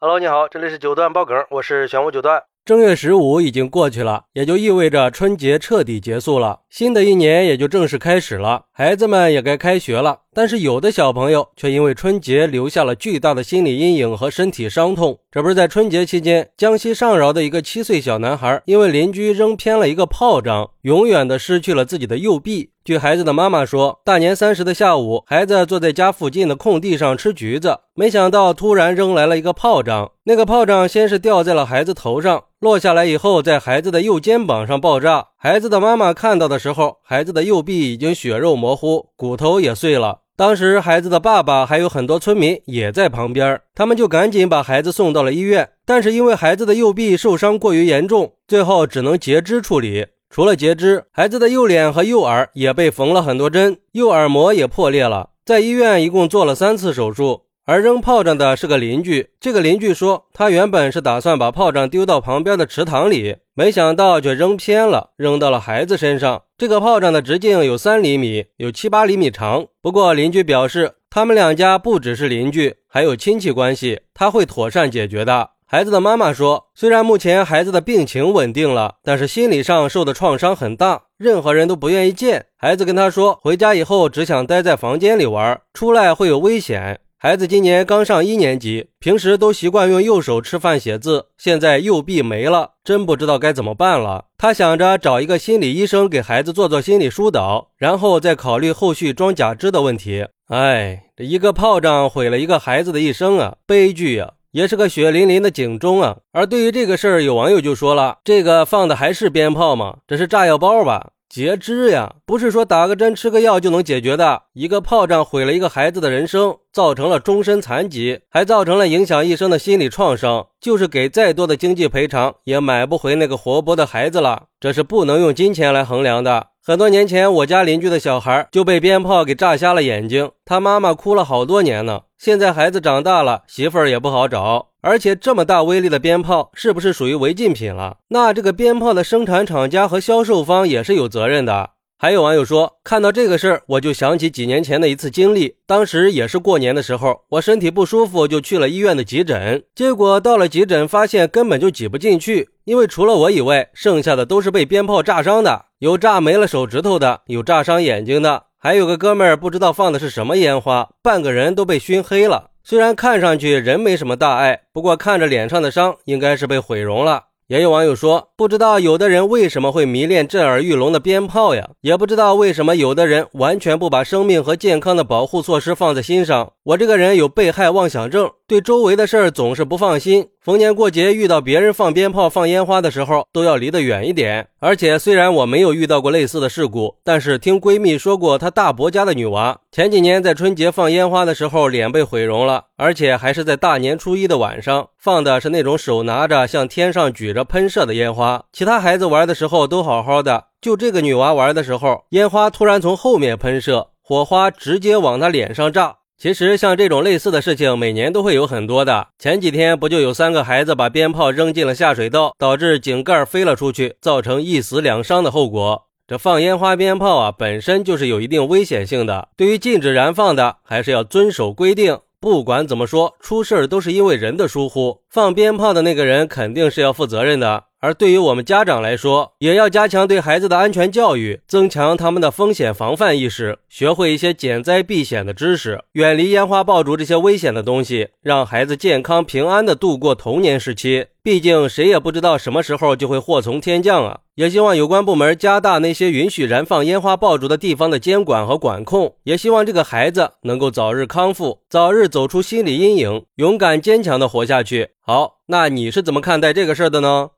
Hello，你好，这里是九段爆梗，我是玄武九段。正月十五已经过去了，也就意味着春节彻底结束了，新的一年也就正式开始了，孩子们也该开学了。但是有的小朋友却因为春节留下了巨大的心理阴影和身体伤痛。这不是在春节期间，江西上饶的一个七岁小男孩，因为邻居扔偏了一个炮仗，永远的失去了自己的右臂。据孩子的妈妈说，大年三十的下午，孩子坐在家附近的空地上吃橘子，没想到突然扔来了一个炮仗。那个炮仗先是掉在了孩子头上，落下来以后，在孩子的右肩膀上爆炸。孩子的妈妈看到的时候，孩子的右臂已经血肉模糊，骨头也碎了。当时，孩子的爸爸还有很多村民也在旁边，他们就赶紧把孩子送到了医院。但是因为孩子的右臂受伤过于严重，最后只能截肢处理。除了截肢，孩子的右脸和右耳也被缝了很多针，右耳膜也破裂了。在医院一共做了三次手术。而扔炮仗的是个邻居，这个邻居说，他原本是打算把炮仗丢到旁边的池塘里，没想到却扔偏了，扔到了孩子身上。这个炮仗的直径有三厘米，有七八厘米长。不过邻居表示，他们两家不只是邻居，还有亲戚关系，他会妥善解决的。孩子的妈妈说：“虽然目前孩子的病情稳定了，但是心理上受的创伤很大，任何人都不愿意见。孩子跟他说，回家以后只想待在房间里玩，出来会有危险。孩子今年刚上一年级，平时都习惯用右手吃饭写字，现在右臂没了，真不知道该怎么办了。他想着找一个心理医生给孩子做做心理疏导，然后再考虑后续装假肢的问题。哎，这一个炮仗毁了一个孩子的一生啊，悲剧呀！”也是个血淋淋的警钟啊！而对于这个事儿，有网友就说了：“这个放的还是鞭炮吗？这是炸药包吧？截肢呀，不是说打个针吃个药就能解决的。一个炮仗毁了一个孩子的人生，造成了终身残疾，还造成了影响一生的心理创伤。就是给再多的经济赔偿，也买不回那个活泼的孩子了。这是不能用金钱来衡量的。”很多年前，我家邻居的小孩就被鞭炮给炸瞎了眼睛，他妈妈哭了好多年呢。现在孩子长大了，媳妇儿也不好找，而且这么大威力的鞭炮是不是属于违禁品了？那这个鞭炮的生产厂家和销售方也是有责任的。还有网友说，看到这个事儿，我就想起几年前的一次经历。当时也是过年的时候，我身体不舒服，就去了医院的急诊。结果到了急诊，发现根本就挤不进去，因为除了我以外，剩下的都是被鞭炮炸伤的，有炸没了手指头的，有炸伤眼睛的，还有个哥们儿不知道放的是什么烟花，半个人都被熏黑了。虽然看上去人没什么大碍，不过看着脸上的伤，应该是被毁容了。也有网友说，不知道有的人为什么会迷恋震耳欲聋的鞭炮呀？也不知道为什么有的人完全不把生命和健康的保护措施放在心上。我这个人有被害妄想症，对周围的事儿总是不放心。逢年过节遇到别人放鞭炮、放烟花的时候，都要离得远一点。而且虽然我没有遇到过类似的事故，但是听闺蜜说过，她大伯家的女娃前几年在春节放烟花的时候，脸被毁容了，而且还是在大年初一的晚上放的，是那种手拿着向天上举着喷射的烟花。其他孩子玩的时候都好好的，就这个女娃玩的时候，烟花突然从后面喷射，火花直接往她脸上炸。其实像这种类似的事情，每年都会有很多的。前几天不就有三个孩子把鞭炮扔进了下水道，导致井盖飞了出去，造成一死两伤的后果。这放烟花鞭炮啊，本身就是有一定危险性的。对于禁止燃放的，还是要遵守规定。不管怎么说，出事儿都是因为人的疏忽，放鞭炮的那个人肯定是要负责任的。而对于我们家长来说，也要加强对孩子的安全教育，增强他们的风险防范意识，学会一些减灾避险的知识，远离烟花爆竹这些危险的东西，让孩子健康平安的度过童年时期。毕竟谁也不知道什么时候就会祸从天降啊！也希望有关部门加大那些允许燃放烟花爆竹的地方的监管和管控，也希望这个孩子能够早日康复，早日走出心理阴影，勇敢坚强的活下去。好，那你是怎么看待这个事儿的呢？